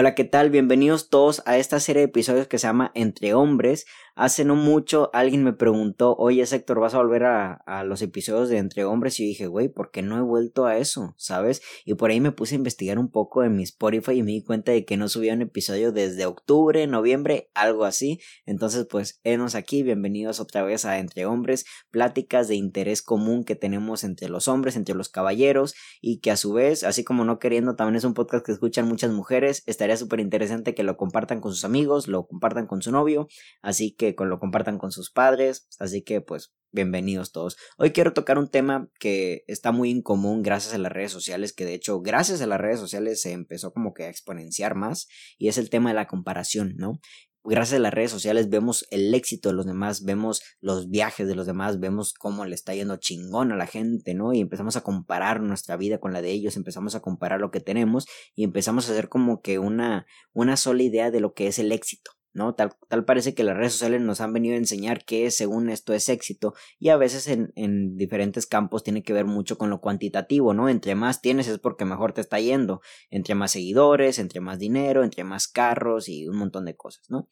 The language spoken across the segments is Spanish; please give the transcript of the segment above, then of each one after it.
Hola, ¿qué tal? Bienvenidos todos a esta serie de episodios que se llama Entre Hombres. Hace no mucho alguien me preguntó, oye Héctor, ¿vas a volver a, los episodios de Entre Hombres? Y yo dije, güey, ¿por qué no he vuelto a eso? ¿Sabes? Y por ahí me puse a investigar un poco en mi Spotify y me di cuenta de que no subía un episodio desde octubre, noviembre, algo así. Entonces, pues, enos aquí, bienvenidos otra vez a Entre Hombres, pláticas de interés común que tenemos entre los hombres, entre los caballeros y que a su vez, así como no queriendo, también es un podcast que escuchan muchas mujeres estaría súper interesante que lo compartan con sus amigos, lo compartan con su novio, así que lo compartan con sus padres, así que pues bienvenidos todos. Hoy quiero tocar un tema que está muy en común gracias a las redes sociales, que de hecho gracias a las redes sociales se empezó como que a exponenciar más, y es el tema de la comparación, ¿no? gracias a las redes sociales vemos el éxito de los demás, vemos los viajes de los demás, vemos cómo le está yendo chingón a la gente, ¿no? Y empezamos a comparar nuestra vida con la de ellos, empezamos a comparar lo que tenemos y empezamos a hacer como que una, una sola idea de lo que es el éxito. Tal parece que las redes sociales nos han venido a enseñar que según esto es éxito y a veces en, en diferentes campos tiene que ver mucho con lo cuantitativo, ¿no? Entre más tienes es porque mejor te está yendo, entre más seguidores, entre más dinero, entre más carros y un montón de cosas, ¿no?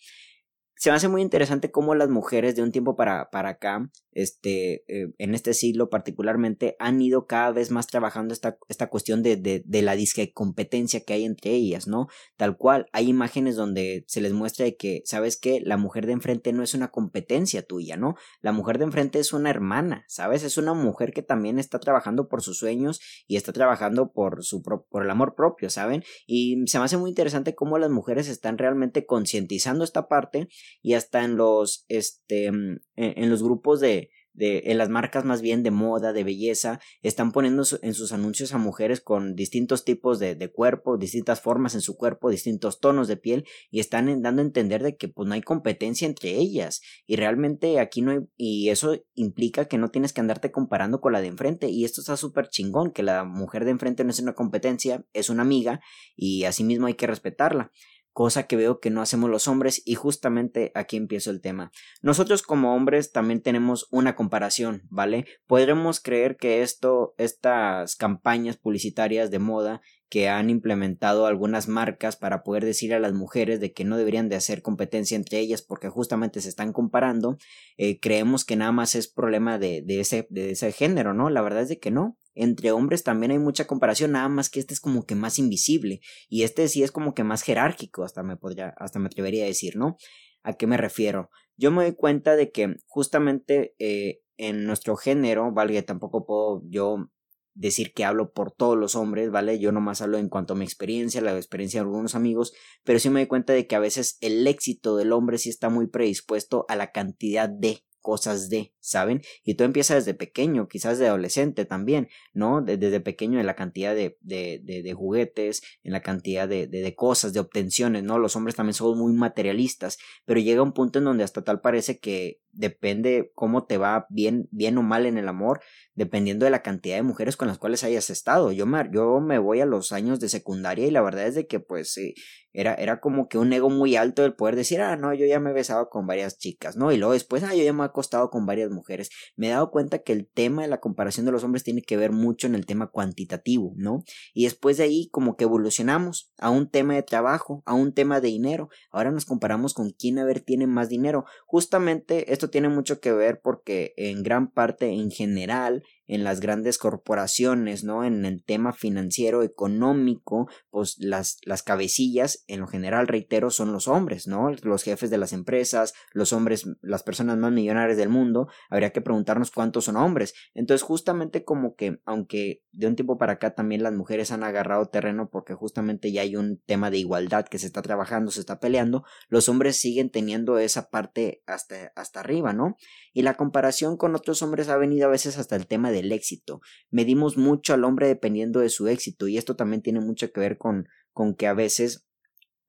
Se me hace muy interesante cómo las mujeres de un tiempo para, para acá, este, eh, en este siglo particularmente, han ido cada vez más trabajando esta, esta cuestión de, de, de la disque competencia que hay entre ellas, ¿no? Tal cual, hay imágenes donde se les muestra de que, ¿sabes qué? La mujer de enfrente no es una competencia tuya, ¿no? La mujer de enfrente es una hermana, ¿sabes? Es una mujer que también está trabajando por sus sueños y está trabajando por, su por el amor propio, ¿saben? Y se me hace muy interesante cómo las mujeres están realmente concientizando esta parte y hasta en los, este, mm, en, los grupos de, de, en las marcas más bien de moda, de belleza, están poniendo en sus anuncios a mujeres con distintos tipos de, de, cuerpo, distintas formas en su cuerpo, distintos tonos de piel y están dando a entender de que pues no hay competencia entre ellas y realmente aquí no hay, y eso implica que no tienes que andarte comparando con la de enfrente y esto está súper chingón, que la mujer de enfrente no es una competencia, es una amiga y asimismo hay que respetarla cosa que veo que no hacemos los hombres y justamente aquí empiezo el tema. Nosotros como hombres también tenemos una comparación, ¿vale? Podremos creer que esto, estas campañas publicitarias de moda que han implementado algunas marcas para poder decir a las mujeres de que no deberían de hacer competencia entre ellas porque justamente se están comparando, eh, creemos que nada más es problema de, de, ese, de ese género, ¿no? La verdad es de que no. Entre hombres también hay mucha comparación, nada más que este es como que más invisible y este sí es como que más jerárquico, hasta me podría, hasta me atrevería a decir, ¿no? ¿A qué me refiero? Yo me doy cuenta de que justamente eh, en nuestro género, vale, tampoco puedo yo decir que hablo por todos los hombres, ¿vale? Yo nomás hablo en cuanto a mi experiencia, la experiencia de algunos amigos, pero sí me doy cuenta de que a veces el éxito del hombre sí está muy predispuesto a la cantidad de cosas de, ¿saben? Y todo empieza desde pequeño, quizás de adolescente también, ¿no? Desde, pequeño en la cantidad de, de, de, juguetes, en la cantidad de, de, cosas, de obtenciones, ¿no? Los hombres también somos muy materialistas, pero llega un punto en donde hasta tal parece que depende cómo te va bien, bien o mal en el amor, dependiendo de la cantidad de mujeres con las cuales hayas estado. Yo me, yo me voy a los años de secundaria y la verdad es de que pues sí, era, era como que un ego muy alto el poder decir, ah, no, yo ya me he besado con varias chicas, ¿no? Y luego después, ah, yo ya me he acostado con varias mujeres. Me he dado cuenta que el tema de la comparación de los hombres tiene que ver mucho en el tema cuantitativo, ¿no? Y después de ahí como que evolucionamos a un tema de trabajo, a un tema de dinero. Ahora nos comparamos con quién a ver tiene más dinero. Justamente esto tiene mucho que ver porque en gran parte, en general, en las grandes corporaciones, ¿no? En el tema financiero, económico, pues las, las cabecillas, en lo general, reitero, son los hombres, ¿no? Los jefes de las empresas, los hombres, las personas más millonarias del mundo, habría que preguntarnos cuántos son hombres. Entonces, justamente como que, aunque de un tiempo para acá también las mujeres han agarrado terreno porque justamente ya hay un tema de igualdad que se está trabajando, se está peleando, los hombres siguen teniendo esa parte hasta, hasta arriba, ¿no? Y la comparación con otros hombres ha venido a veces hasta el tema de del éxito. Medimos mucho al hombre dependiendo de su éxito y esto también tiene mucho que ver con, con que a veces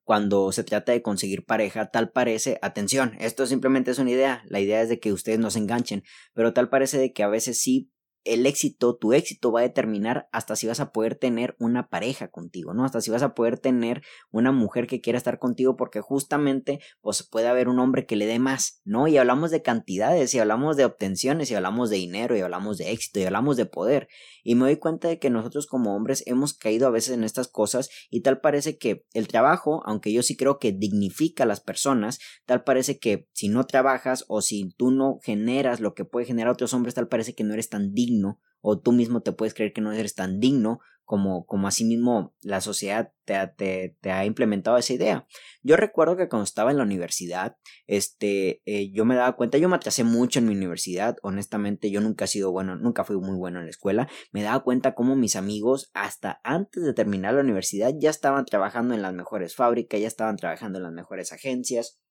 cuando se trata de conseguir pareja, tal parece, atención, esto simplemente es una idea, la idea es de que ustedes no se enganchen, pero tal parece de que a veces sí el éxito, tu éxito va a determinar hasta si vas a poder tener una pareja contigo, ¿no? Hasta si vas a poder tener una mujer que quiera estar contigo porque justamente pues puede haber un hombre que le dé más, ¿no? Y hablamos de cantidades, y hablamos de obtenciones, y hablamos de dinero, y hablamos de éxito, y hablamos de poder. Y me doy cuenta de que nosotros como hombres hemos caído a veces en estas cosas y tal parece que el trabajo, aunque yo sí creo que dignifica a las personas, tal parece que si no trabajas o si tú no generas lo que puede generar otros hombres, tal parece que no eres tan digno o tú mismo te puedes creer que no eres tan digno como, como así mismo la sociedad te, ha implementado esa idea. Yo recuerdo que cuando estaba en la universidad, este, eh, yo me daba cuenta, yo me atrasé mucho en mi universidad, honestamente yo nunca he sido bueno, nunca fui muy bueno en la escuela, me daba cuenta como mis amigos hasta antes de terminar la universidad ya estaban trabajando en las mejores fábricas, ya estaban trabajando en las mejores agencias,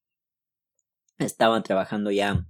estaban trabajando ya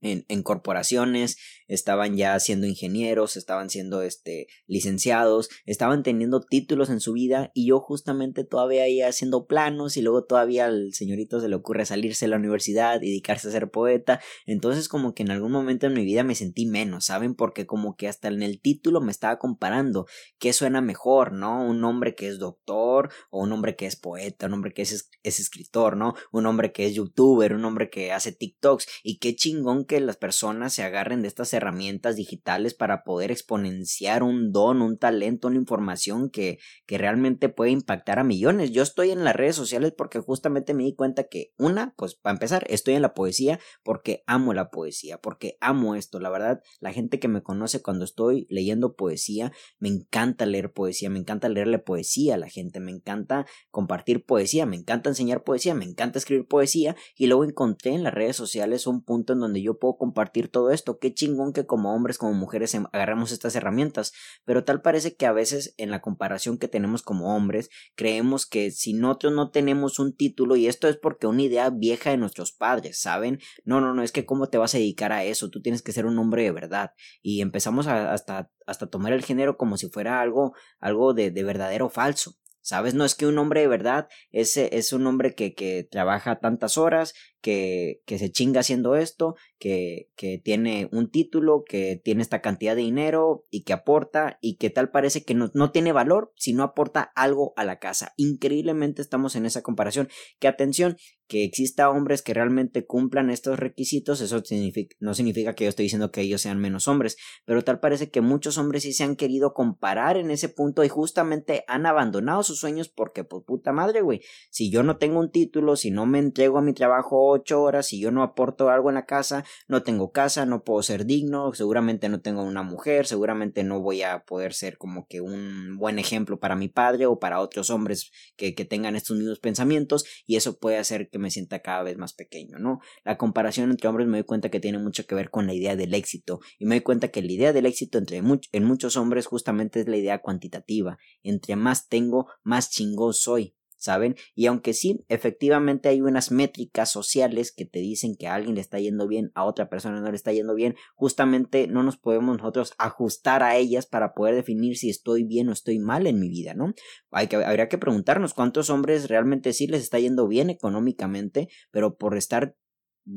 en, corporaciones, estaban ya siendo ingenieros, estaban siendo este, licenciados, estaban teniendo títulos en su vida y yo justamente todavía ahí haciendo planos y luego todavía al señorito se le ocurre salirse de la universidad y dedicarse a ser poeta, entonces como que en algún momento en mi vida me sentí menos, ¿saben? Porque como que hasta en el título me estaba comparando qué suena mejor, ¿no? Un hombre que es doctor o un hombre que es poeta, un hombre que es, es escritor, ¿no? Un hombre que es youtuber, un hombre que hace TikToks y qué chingón que las personas se agarren de estas herramientas digitales para poder exponenciar un don, un talento, una información que, que realmente puede impactar a millones. Yo estoy en las redes sociales porque justamente me di cuenta que una, pues para empezar, estoy en la poesía porque amo la poesía, porque amo esto. La verdad, la gente que me conoce cuando estoy leyendo poesía, me encanta leer poesía, me encanta leerle poesía a la gente, me encanta compartir poesía, me encanta enseñar poesía, me encanta escribir poesía y luego encontré en las redes sociales un punto en donde yo puedo compartir todo esto. Qué chingón que como hombres, como mujeres em, agarramos estas herramientas. Pero tal parece que a veces en la comparación que tenemos como hombres, creemos que si nosotros no tenemos un título, y esto es porque una idea vieja de nuestros padres, ¿saben? No, no, no, es que cómo te vas a dedicar a eso, tú tienes que ser un hombre de verdad. Y empezamos a, hasta, hasta tomar el género como si fuera algo, algo de, de verdadero falso. ¿Sabes? No es que un hombre de verdad es, es un hombre que, que trabaja tantas horas, que, que se chinga haciendo esto, que, que tiene un título, que tiene esta cantidad de dinero y que aporta y que tal parece que no, no tiene valor si no aporta algo a la casa. Increíblemente estamos en esa comparación. Que atención, que exista hombres que realmente cumplan estos requisitos, eso significa, no significa que yo estoy diciendo que ellos sean menos hombres, pero tal parece que muchos hombres sí se han querido comparar en ese punto y justamente han abandonado sus sueños porque, pues puta madre, güey, si yo no tengo un título, si no me entrego a mi trabajo ocho horas, si yo no aporto algo en la casa, no tengo casa, no puedo ser digno, seguramente no tengo una mujer, seguramente no voy a poder ser como que un buen ejemplo para mi padre o para otros hombres que, que tengan estos mismos pensamientos y eso puede hacer que me sienta cada vez más pequeño, ¿no? La comparación entre hombres me doy cuenta que tiene mucho que ver con la idea del éxito y me doy cuenta que la idea del éxito entre en muchos hombres justamente es la idea cuantitativa, entre más tengo, más chingón soy, ¿saben? Y aunque sí, efectivamente hay unas métricas sociales que te dicen que a alguien le está yendo bien, a otra persona no le está yendo bien, justamente no nos podemos nosotros ajustar a ellas para poder definir si estoy bien o estoy mal en mi vida, ¿no? Hay que, habría que preguntarnos cuántos hombres realmente sí les está yendo bien económicamente, pero por estar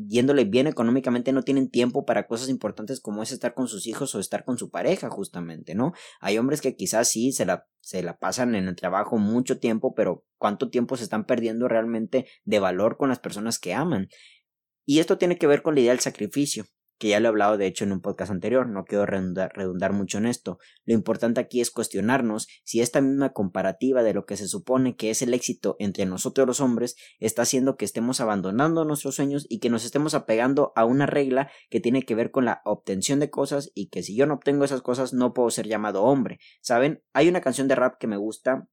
yéndole bien económicamente no tienen tiempo para cosas importantes como es estar con sus hijos o estar con su pareja justamente, ¿no? Hay hombres que quizás sí se la, se la pasan en el trabajo mucho tiempo, pero cuánto tiempo se están perdiendo realmente de valor con las personas que aman. Y esto tiene que ver con la idea del sacrificio que ya lo he hablado de hecho en un podcast anterior, no quiero redundar, mucho en esto. Lo importante aquí es cuestionarnos si esta misma comparativa de lo que se supone que es el éxito entre nosotros los hombres está haciendo que estemos abandonando nuestros sueños y que nos estemos apegando a una regla que tiene que ver con la obtención de cosas y que si yo no obtengo esas cosas no puedo ser llamado hombre. ¿Saben? Hay una canción de rap que me gusta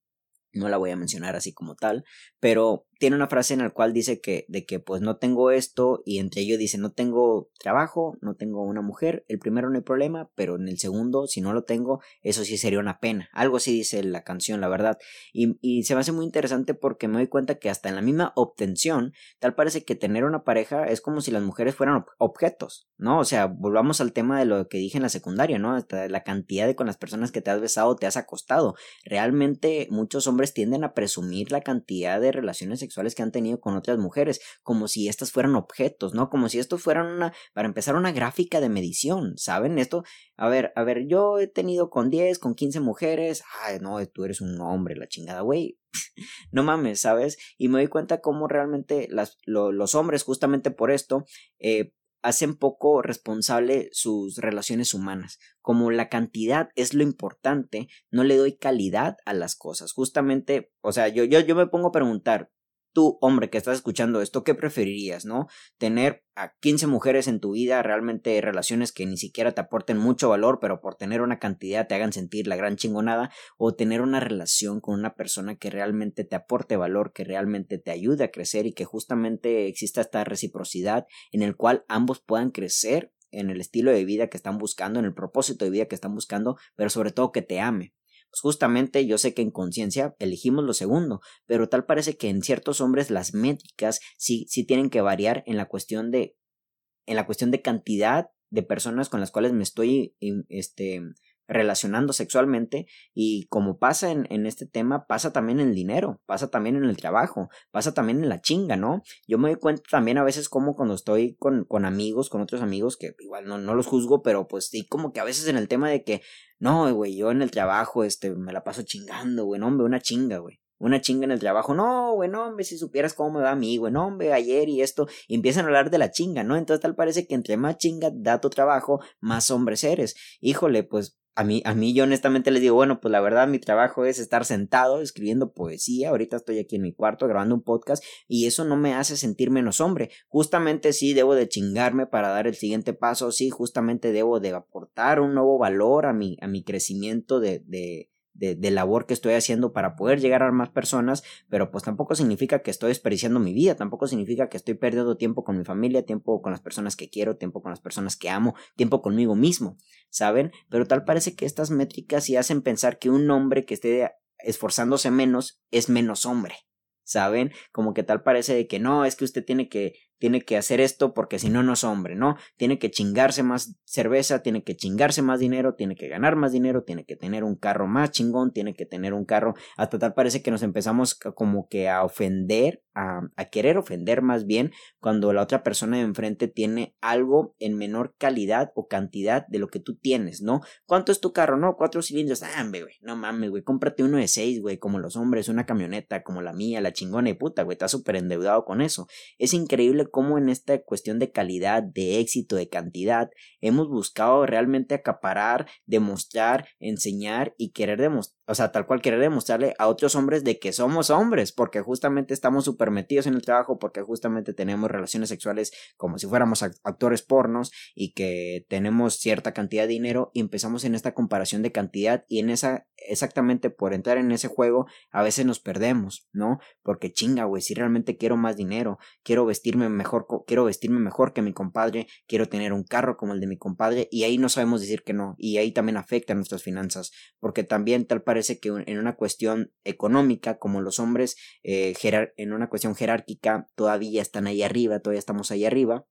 no la voy a mencionar así como tal, pero tiene una frase en la cual dice que de que pues no tengo esto y entre ellos dice no tengo trabajo, no tengo una mujer, el primero no hay problema, pero en el segundo si no lo tengo, eso sí sería una pena. Algo así dice la canción, la verdad. Y, y se me hace muy interesante porque me doy cuenta que hasta en la misma obtención, tal parece que tener una pareja es como si las mujeres fueran objetos, ¿no? O sea, volvamos al tema de lo que dije en la secundaria, ¿no? Hasta la cantidad de con las personas que te has besado, te has acostado. Realmente muchos hombres tienden a presumir la cantidad de relaciones sexuales que han tenido con otras mujeres, como si estas fueran objetos, ¿no? Como si esto fueran una, para empezar, una gráfica de medición, ¿saben? Esto, a ver, a ver, yo he tenido con 10, con 15 mujeres, ay, no, tú eres un hombre, la chingada, güey. no mames, ¿sabes? Y me doy cuenta cómo realmente las, los hombres, justamente por esto, eh, hacen poco responsable sus relaciones humanas. Como la cantidad es lo importante, no le doy calidad a las cosas. Justamente, o sea, yo, yo, yo me pongo a preguntar, tú, hombre, que estás escuchando esto, ¿qué preferirías, no? Tener a 15 mujeres en tu vida, realmente relaciones que ni siquiera te aporten mucho valor, pero por tener una cantidad te hagan sentir la gran chingonada, o tener una relación con una persona que realmente te aporte valor, que realmente te ayude a crecer y que justamente exista esta reciprocidad en el cual ambos puedan crecer en el estilo de vida que están buscando, en el propósito de vida que están buscando, pero sobre todo que te ame. Justamente yo sé que en conciencia elegimos lo segundo, pero tal parece que en ciertos hombres las métricas sí, sí tienen que variar en la cuestión de, en la cuestión de cantidad de personas con las cuales me estoy este, relacionando sexualmente y como pasa en, en, este tema, pasa también en el dinero, pasa también en el trabajo, pasa también en la chinga, ¿no? Yo me doy cuenta también a veces como cuando estoy con, con amigos, con otros amigos, que igual no, no los juzgo, pero pues sí como que a veces en el tema de que, no, güey, yo en el trabajo, este, me la paso chingando, güey, hombre, una chinga, güey una chinga en el trabajo. No, güey, no, hombre, si supieras cómo me va a mí, güey, no, hombre, ayer y esto. Y empiezan a hablar de la chinga, ¿no? Entonces tal parece que entre más chinga da tu trabajo, más hombres eres. Híjole, pues a mí, a mí yo honestamente les digo, bueno, pues la verdad mi trabajo es estar sentado escribiendo poesía, ahorita estoy aquí en mi cuarto grabando un podcast y eso no me hace sentir menos hombre, justamente sí debo de chingarme para dar el siguiente paso, sí, justamente debo de aportar un nuevo valor a mi, a mi crecimiento de, de, labor que estoy haciendo para poder llegar a más personas, pero pues tampoco significa que estoy desperdiciando mi vida, tampoco significa que estoy perdiendo tiempo con mi familia, tiempo con las personas que quiero, tiempo con las personas que amo, tiempo conmigo mismo, ¿saben? Pero tal parece que estas métricas sí hacen pensar que un hombre que esté esforzándose menos es menos hombre. ¿Saben? Como que tal parece de que no, es que usted tiene que tiene que hacer esto porque si no, no es hombre, ¿no? Tiene que chingarse más cerveza, tiene que chingarse más dinero, tiene que ganar más dinero, tiene que tener un carro más chingón, tiene que tener un carro, hasta tal parece que nos empezamos como que a ofender, a, a querer ofender más bien cuando la otra persona de enfrente tiene algo en menor calidad o cantidad de lo que tú tienes, ¿no? ¿Cuánto es tu carro? No, cuatro cilindros, ah, güey, no mames, güey, cómprate uno de seis, güey, como los hombres, una camioneta como la mía, la chingona y puta, güey, estás súper endeudado con eso. Es increíble cómo en esta cuestión de calidad, de éxito, de cantidad, hemos buscado realmente acaparar, demostrar, enseñar y querer demostrar o sea, tal cual querer demostrarle a otros hombres de que somos hombres, porque justamente estamos súper metidos en el trabajo, porque justamente tenemos relaciones sexuales como si fuéramos actores pornos y que tenemos cierta cantidad de dinero y empezamos en esta comparación de cantidad y en esa, exactamente por entrar en ese juego, a veces nos perdemos, ¿no? Porque chinga, güey, si realmente quiero más dinero, quiero vestirme mejor, quiero vestirme mejor que mi compadre, quiero tener un carro como el de mi compadre y ahí no sabemos decir que no y ahí también afecta nuestras finanzas, porque también tal parece parece que en una cuestión económica, como los hombres eh, en una cuestión jerárquica todavía están ahí arriba, todavía estamos ahí arriba,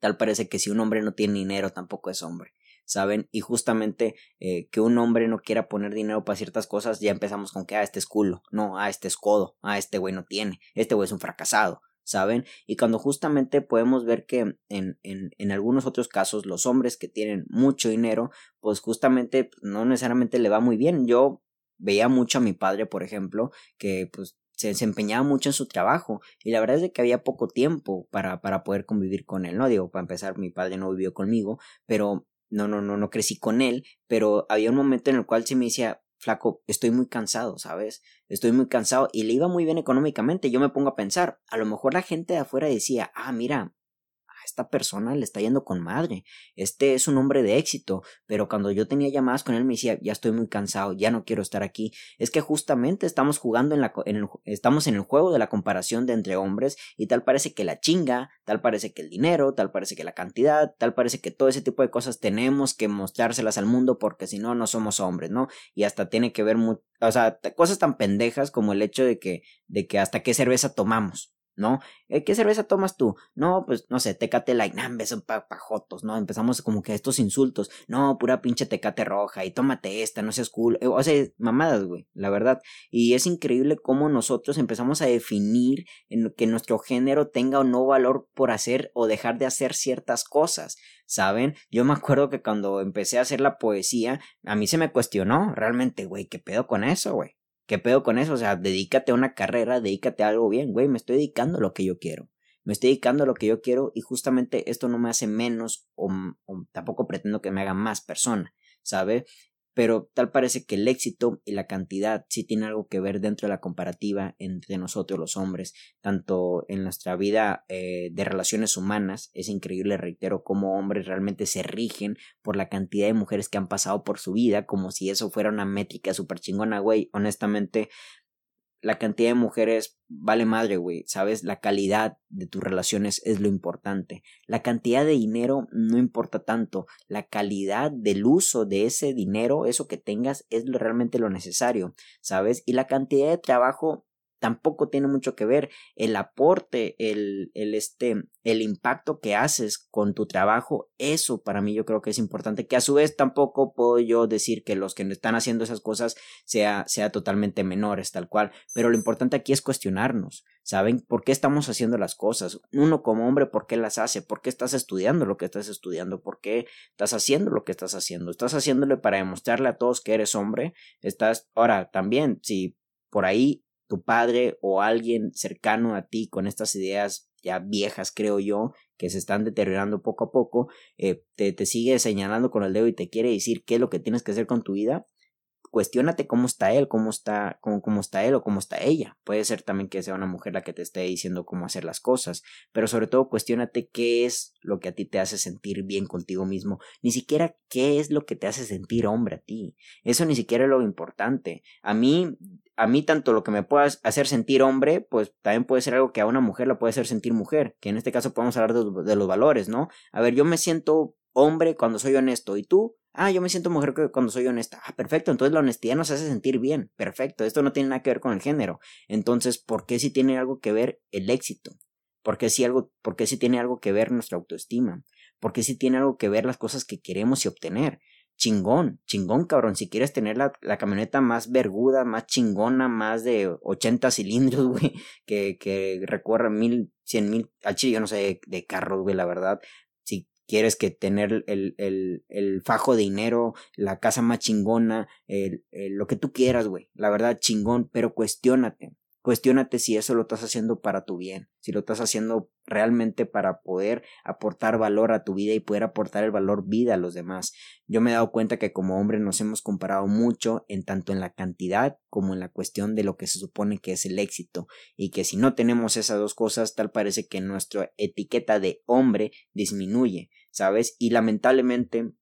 tal parece que si un hombre no tiene dinero tampoco es hombre. ¿saben? Y justamente eh, que un hombre no quiera poner dinero para ciertas cosas, ya empezamos con que, ah, este es culo, no, ah, este es codo, ah, este güey no tiene, este güey es un fracasado, ¿saben? Y cuando justamente podemos ver que en, en, en, algunos otros casos los hombres que tienen mucho dinero, pues justamente no necesariamente le va muy bien. Yo veía mucho a mi padre, por ejemplo, que pues se desempeñaba mucho en su trabajo y la verdad es que había poco tiempo para, para poder convivir con él, ¿no? Digo, para empezar, mi padre no vivió conmigo, pero no, no, no, no crecí con él, pero había un momento en el cual se me decía, flaco, estoy muy cansado, ¿sabes? Estoy muy cansado y le iba muy bien económicamente. Yo me pongo a pensar, a lo mejor la gente de afuera decía, ah, mira, esta persona le está yendo con madre, este es un hombre de éxito, pero cuando yo tenía llamadas con él me decía, ya estoy muy cansado, ya no quiero estar aquí, es que justamente estamos jugando en la, el, estamos en el juego de la comparación de entre hombres y tal parece que la chinga, tal parece que el dinero, tal parece que la cantidad, tal parece que todo ese tipo de cosas tenemos que mostrárselas al mundo porque si no, no somos hombres, ¿no? Y hasta tiene que ver, o sea, cosas tan pendejas como el hecho de que, de que hasta qué cerveza tomamos, ¿no? Eh, ¿Qué cerveza tomas tú? No, pues, no sé, Tecate Light, nah, son pajotos, ¿no? Empezamos como que estos insultos, no, pura pinche Tecate roja, y tómate esta, no seas cool, eh, o sea, mamadas, güey, la verdad. Y es increíble cómo nosotros empezamos a definir en que nuestro género tenga o no valor por hacer o dejar de hacer ciertas cosas, ¿saben? Yo me acuerdo que cuando empecé a hacer la poesía, a mí se me cuestionó, realmente, güey, ¿qué pedo con eso, güey? ¿Qué pedo con eso? O sea, dedícate a una carrera, dedícate a algo bien, güey, me estoy dedicando a lo que yo quiero. Me estoy dedicando a lo que yo quiero y justamente esto no me hace menos o, o tampoco pretendo que me haga más persona, ¿sabe? Pero tal parece que el éxito y la cantidad sí tienen algo que ver dentro de la comparativa entre nosotros los hombres, tanto en nuestra vida eh, de relaciones humanas, es increíble, reitero, cómo hombres realmente se rigen por la cantidad de mujeres que han pasado por su vida, como si eso fuera una métrica súper chingona, güey, honestamente la cantidad de mujeres vale madre, güey, ¿sabes? La calidad de tus relaciones es lo importante. La cantidad de dinero no importa tanto. La calidad del uso de ese dinero, eso que tengas, es realmente lo necesario, ¿sabes? Y la cantidad de trabajo tampoco tiene mucho que ver el aporte, el, el, este, el impacto que haces con tu trabajo, eso para mí yo creo que es importante, que a su vez tampoco puedo yo decir que los que están haciendo esas cosas sea, sea totalmente menores, tal cual, pero lo importante aquí es cuestionarnos, ¿saben? ¿Por qué estamos haciendo las cosas? Uno como hombre, ¿por qué las hace? ¿Por qué estás estudiando lo que estás estudiando? ¿Por qué estás haciendo lo que estás haciendo? ¿Estás haciéndole para demostrarle a todos que eres hombre? Estás, ahora también, si por ahí tu padre o alguien cercano a ti con estas ideas ya viejas, creo yo, que se están deteriorando poco a poco, eh, te, te sigue señalando con el dedo y te quiere decir qué es lo que tienes que hacer con tu vida, cuestiónate cómo está él, cómo está, cómo, cómo está él o cómo está ella. Puede ser también que sea una mujer la que te esté diciendo cómo hacer las cosas, pero sobre todo cuestiónate qué es lo que a ti te hace sentir bien contigo mismo, ni siquiera qué es lo que te hace sentir hombre a ti. Eso ni siquiera es lo importante. A mí a mí tanto lo que me pueda hacer sentir hombre, pues también puede ser algo que a una mujer la puede hacer sentir mujer, que en este caso podemos hablar de, de, los valores, ¿no? A ver, yo me siento hombre cuando soy honesto y tú, ah, yo me siento mujer cuando soy honesta. Ah, perfecto, entonces la honestidad nos hace sentir bien, perfecto, esto no tiene nada que ver con el género. Entonces, ¿por qué si tiene algo que ver el éxito? ¿Por qué si algo, por qué tiene algo que ver nuestra autoestima? ¿Por qué si tiene algo que ver las cosas que queremos y obtener? chingón, chingón, cabrón. Si quieres tener la, la, camioneta más verguda, más chingona, más de 80 cilindros, güey, que, que recorra mil, cien mil, al chile yo no sé de, carros, güey, la verdad. Quieres que tener el, el, el fajo de dinero, la casa más chingona, el, lo que tú quieras, güey, la verdad, chingón, pero cuestiónate. Cuestiónate si eso lo estás haciendo para tu bien, si lo estás haciendo realmente para poder aportar valor a tu vida y poder aportar el valor vida a los demás. Yo me he dado cuenta que como hombre nos hemos comparado mucho en tanto en la cantidad como en la cuestión de lo que se supone que es el éxito y que si no tenemos esas dos cosas tal parece que nuestra etiqueta de hombre disminuye, ¿sabes? Y lamentablemente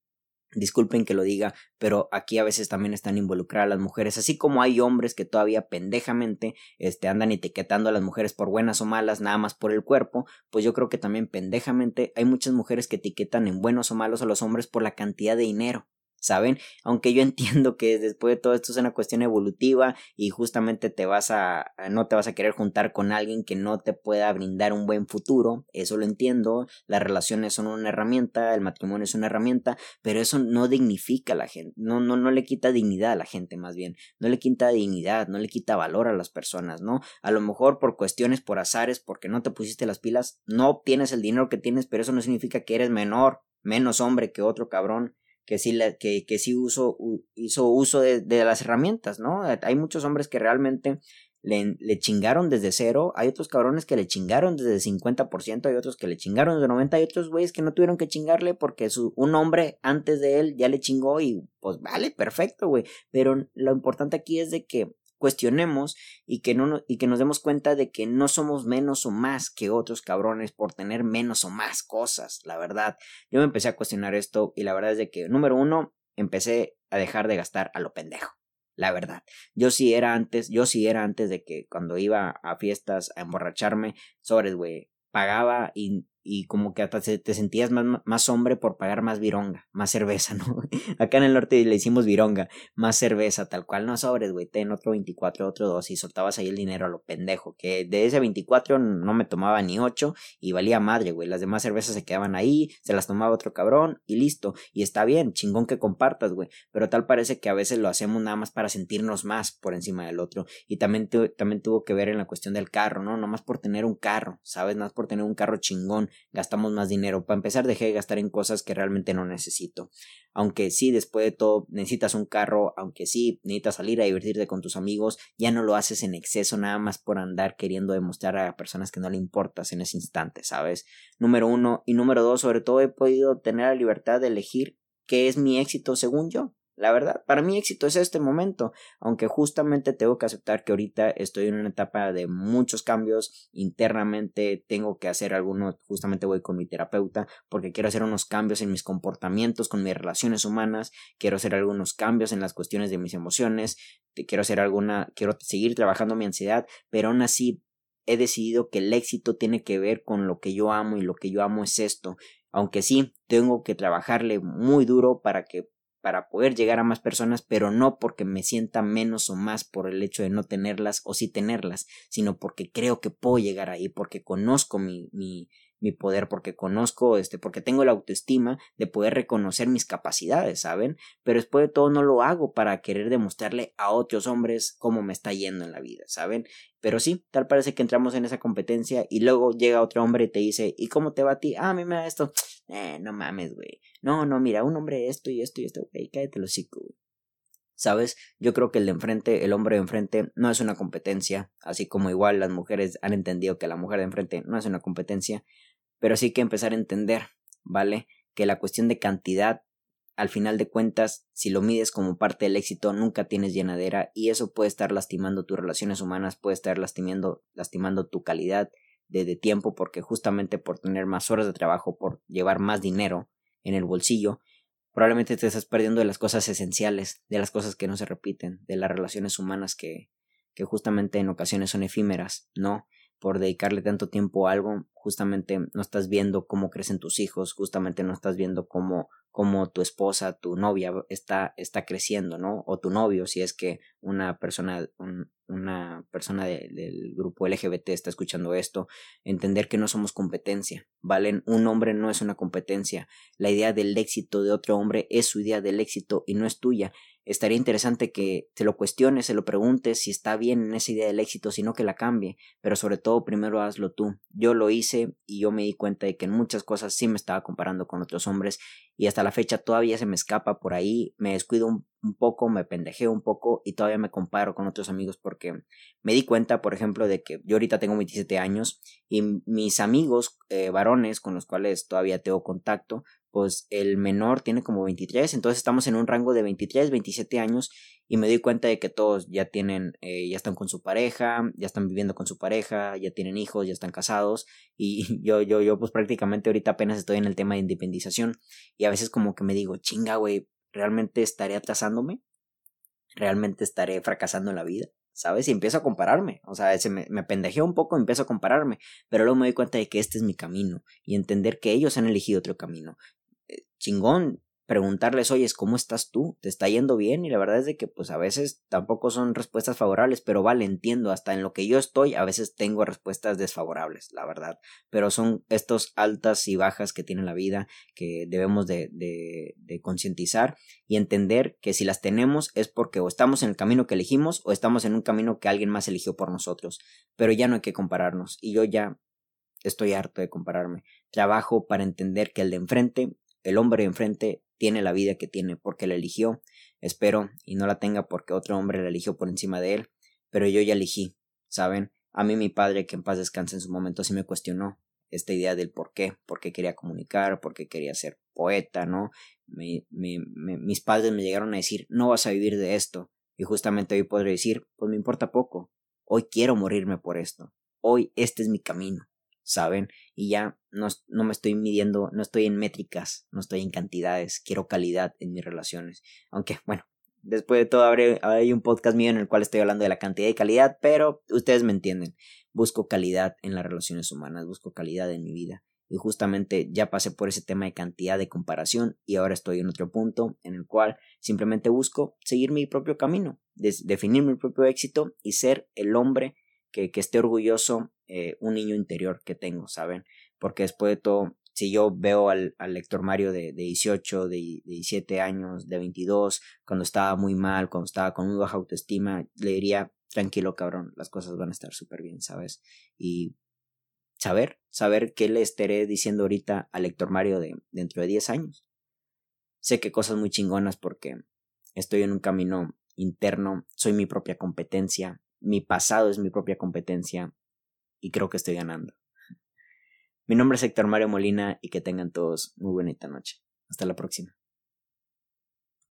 Disculpen que lo diga, pero aquí a veces también están involucradas las mujeres, así como hay hombres que todavía pendejamente este, andan etiquetando a las mujeres por buenas o malas, nada más por el cuerpo, pues yo creo que también pendejamente hay muchas mujeres que etiquetan en buenos o malos a los hombres por la cantidad de dinero. ¿Saben? Aunque yo entiendo que después de todo esto es una cuestión evolutiva y justamente te vas a, no te vas a querer juntar con alguien que no te pueda brindar un buen futuro, eso lo entiendo, las relaciones son una herramienta, el matrimonio es una herramienta, pero eso no dignifica a la gente, no, no, no le quita dignidad a la gente más bien, no le quita dignidad, no le quita valor a las personas, ¿no? A lo mejor por cuestiones, por azares, porque no te pusiste las pilas, no obtienes el dinero que tienes, pero eso no significa que eres menor, menos hombre que otro cabrón que sí, que, que sí uso, hizo uso de, de, las herramientas, ¿no? Hay muchos hombres que realmente le, chingaron desde cero, hay otros cabrones que le chingaron desde el 50%, hay otros que le chingaron desde 90%, hay otros güeyes que no tuvieron que chingarle porque su, un hombre antes de él ya le chingó y pues vale, perfecto, güey. Pero lo importante aquí es de que cuestionemos y que, no, y que nos demos cuenta de que no somos menos o más que otros cabrones por tener menos o más cosas, la verdad. Yo me empecé a cuestionar esto y la verdad es de que, número uno, empecé a dejar de gastar a lo pendejo. La verdad, yo sí era antes, yo sí era antes de que cuando iba a fiestas a emborracharme, sobres, güey, pagaba y y como que hasta te sentías más, más hombre por pagar más vironga, más cerveza, ¿no? Acá en el norte le hicimos vironga, más cerveza, tal cual, no sobres, güey, ten otro 24, otro 2 y soltabas ahí el dinero a lo pendejo, que de ese 24 no me tomaba ni 8 y valía madre, güey, las demás cervezas se quedaban ahí, se las tomaba otro cabrón y listo, y está bien, chingón que compartas, güey, pero tal parece que a veces lo hacemos nada más para sentirnos más por encima del otro y también, también tuvo que ver en la cuestión del carro, ¿no? No más por tener un carro, ¿sabes? Nada más por tener un carro chingón, gastamos más dinero. Para empezar, dejé de gastar en cosas que realmente no necesito. Aunque sí, después de todo, necesitas un carro, aunque sí, necesitas salir a divertirte con tus amigos, ya no lo haces en exceso nada más por andar queriendo demostrar a personas que no le importas en ese instante, ¿sabes? Número uno. Y número dos, sobre todo he podido tener la libertad de elegir qué es mi éxito según yo. La verdad, para mí éxito es este momento, aunque justamente tengo que aceptar que ahorita estoy en una etapa de muchos cambios internamente, tengo que hacer algunos, justamente voy con mi terapeuta porque quiero hacer unos cambios en mis comportamientos, con mis relaciones humanas, quiero hacer algunos cambios en las cuestiones de mis emociones, quiero hacer alguna, quiero seguir trabajando mi ansiedad, pero aún así he decidido que el éxito tiene que ver con lo que yo amo y lo que yo amo es esto, aunque sí tengo que trabajarle muy duro para que para poder llegar a más personas, pero no porque me sienta menos o más por el hecho de no tenerlas o sí tenerlas, sino porque creo que puedo llegar ahí, porque conozco mi, mi, mi poder, porque conozco, este, porque tengo la autoestima de poder reconocer mis capacidades, ¿saben? Pero después de todo no lo hago para querer demostrarle a otros hombres cómo me está yendo en la vida, ¿saben? Pero sí, tal parece que entramos en esa competencia y luego llega otro hombre y te dice, ¿y cómo te va a ti? Ah, a mí me da esto. Eh, no mames, güey. No, no, mira, un hombre esto y esto y esto, güey, cállate los hocico. ¿Sabes? Yo creo que el de enfrente, el hombre de enfrente, no es una competencia, así como igual las mujeres han entendido que la mujer de enfrente no es una competencia, pero sí que empezar a entender, ¿vale? Que la cuestión de cantidad, al final de cuentas, si lo mides como parte del éxito, nunca tienes llenadera y eso puede estar lastimando tus relaciones humanas, puede estar lastimando, lastimando tu calidad de, de tiempo porque justamente por tener más horas de trabajo, por llevar más dinero en el bolsillo, probablemente te estás perdiendo de las cosas esenciales, de las cosas que no se repiten, de las relaciones humanas que, que justamente en ocasiones son efímeras, ¿no? por dedicarle tanto tiempo a algo, justamente no estás viendo cómo crecen tus hijos, justamente no estás viendo cómo, cómo tu esposa, tu novia está, está creciendo, ¿no? O tu novio, si es que una persona, una persona del grupo LGBT está escuchando esto, entender que no somos competencia, ¿vale? Un hombre no es una competencia. La idea del éxito de otro hombre es su idea del éxito y no es tuya estaría interesante que te lo cuestiones, se lo preguntes si está bien en esa idea del éxito, sino que la cambie, pero sobre todo primero hazlo tú. Yo lo hice y yo me di cuenta de que en muchas cosas sí me estaba comparando con otros hombres y hasta la fecha todavía se me escapa por ahí, me descuido un, poco, me pendejeo un poco y todavía me comparo con otros amigos porque me di cuenta, por ejemplo, de que yo ahorita tengo 27 años y mis amigos eh, varones con los cuales todavía tengo contacto, pues el menor tiene como 23, entonces estamos en un rango de 23, 27 años y me doy cuenta de que todos ya tienen, eh, ya están con su pareja, ya están viviendo con su pareja, ya tienen hijos, ya están casados y yo, yo, yo pues prácticamente ahorita apenas estoy en el tema de independización y a veces como que me digo, chinga, güey, ¿realmente estaré atrasándome? ¿Realmente estaré fracasando en la vida? ¿sabes? Y empiezo a compararme, o sea, se me, me pendejeo un poco, empiezo a compararme, pero luego me doy cuenta de que este es mi camino y entender que ellos han elegido otro camino chingón preguntarles, oye, ¿cómo estás tú? ¿Te está yendo bien? Y la verdad es de que pues a veces tampoco son respuestas favorables, pero vale, entiendo, hasta en lo que yo estoy a veces tengo respuestas desfavorables, la verdad, pero son estos altas y bajas que tiene la vida que debemos de, de, de concientizar y entender que si las tenemos es porque o estamos en el camino que elegimos o estamos en un camino que alguien más eligió por nosotros, pero ya no hay que compararnos y yo ya estoy harto de compararme. Trabajo para entender que el de enfrente el hombre enfrente tiene la vida que tiene porque la eligió. Espero y no la tenga porque otro hombre la eligió por encima de él. Pero yo ya elegí, ¿saben? A mí mi padre, que en paz descanse en su momento, sí me cuestionó esta idea del por qué, por qué quería comunicar, por qué quería ser poeta, ¿no? mis padres me llegaron a decir, no vas a vivir de esto. Y justamente hoy podré decir, pues me importa poco. Hoy quiero morirme por esto. Hoy este es mi camino. ¿Saben? Y ya no, no, me estoy midiendo, no estoy en métricas, no estoy en cantidades, quiero calidad en mis relaciones. Aunque, bueno, después de todo hay un podcast mío en el cual estoy hablando de la cantidad y calidad, pero ustedes me entienden. Busco calidad en las relaciones humanas, busco calidad en mi vida. y justamente ya pasé por ese tema de cantidad de comparación y ahora estoy en otro punto en el cual simplemente busco seguir mi propio camino, definir mi propio éxito y ser el hombre que, esté orgulloso, eh, un niño interior que tengo, ¿saben? Porque después de todo, si yo veo al, al lector Mario de, de 18, de, de, 17 años, de 22, cuando estaba muy mal, cuando estaba con muy baja autoestima, le diría, tranquilo cabrón, las cosas van a estar súper bien, ¿sabes? Y saber, saber qué le estaré diciendo ahorita al lector Mario de dentro de 10 años. Sé que cosas muy chingonas porque estoy en un camino interno, soy mi propia competencia, mi pasado es mi propia competencia y creo que estoy ganando. Mi nombre es Héctor Mario Molina y que tengan todos muy bonita noche. Hasta la próxima.